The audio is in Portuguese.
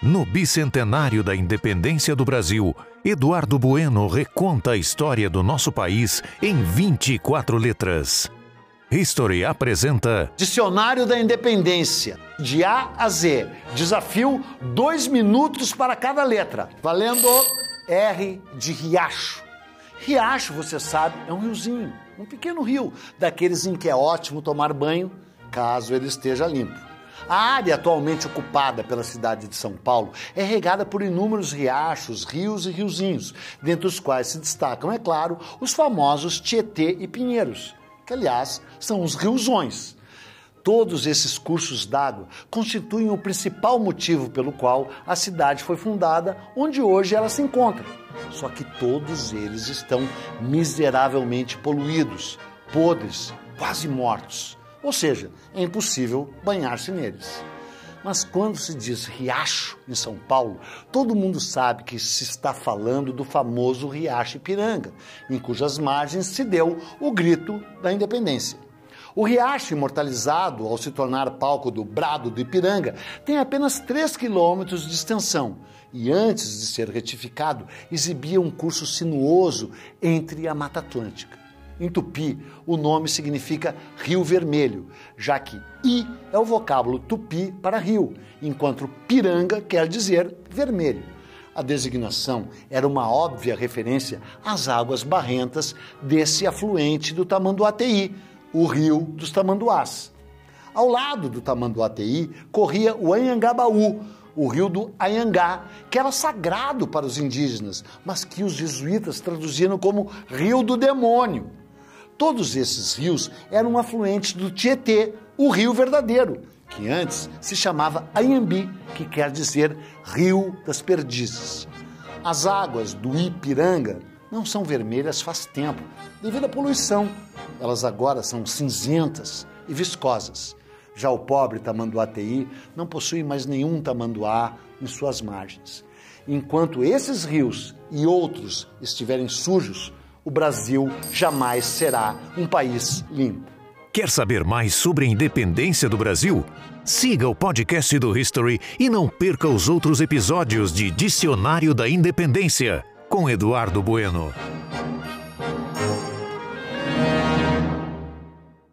No bicentenário da independência do Brasil, Eduardo Bueno reconta a história do nosso país em 24 letras. History apresenta Dicionário da Independência, de A a Z. Desafio: dois minutos para cada letra. Valendo R de riacho. Riacho, você sabe, é um riozinho, um pequeno rio, daqueles em que é ótimo tomar banho, caso ele esteja limpo. A área atualmente ocupada pela cidade de São Paulo é regada por inúmeros riachos, rios e riozinhos, dentre os quais se destacam, é claro, os famosos Tietê e Pinheiros, que aliás são os riozões. Todos esses cursos d'água constituem o principal motivo pelo qual a cidade foi fundada, onde hoje ela se encontra. Só que todos eles estão miseravelmente poluídos, podres, quase mortos. Ou seja, é impossível banhar-se neles. Mas quando se diz riacho em São Paulo, todo mundo sabe que se está falando do famoso Riacho Ipiranga, em cujas margens se deu o grito da independência. O riacho, imortalizado ao se tornar palco do Brado do Ipiranga, tem apenas 3 quilômetros de extensão e, antes de ser retificado, exibia um curso sinuoso entre a Mata Atlântica. Em tupi, o nome significa Rio Vermelho, já que I é o vocábulo tupi para rio, enquanto piranga quer dizer vermelho. A designação era uma óbvia referência às águas barrentas desse afluente do Tamanduateí, o rio dos Tamanduás. Ao lado do Tamanduateí corria o Anhangabaú, o rio do Anhangá, que era sagrado para os indígenas, mas que os jesuítas traduziram como Rio do Demônio. Todos esses rios eram afluentes do Tietê, o rio verdadeiro, que antes se chamava Anhambi, que quer dizer Rio das Perdizes. As águas do Ipiranga não são vermelhas faz tempo, devido à poluição. Elas agora são cinzentas e viscosas. Já o pobre Tamanduateí não possui mais nenhum tamanduá em suas margens. Enquanto esses rios e outros estiverem sujos, o Brasil jamais será um país limpo. Quer saber mais sobre a independência do Brasil? Siga o podcast do History e não perca os outros episódios de Dicionário da Independência, com Eduardo Bueno.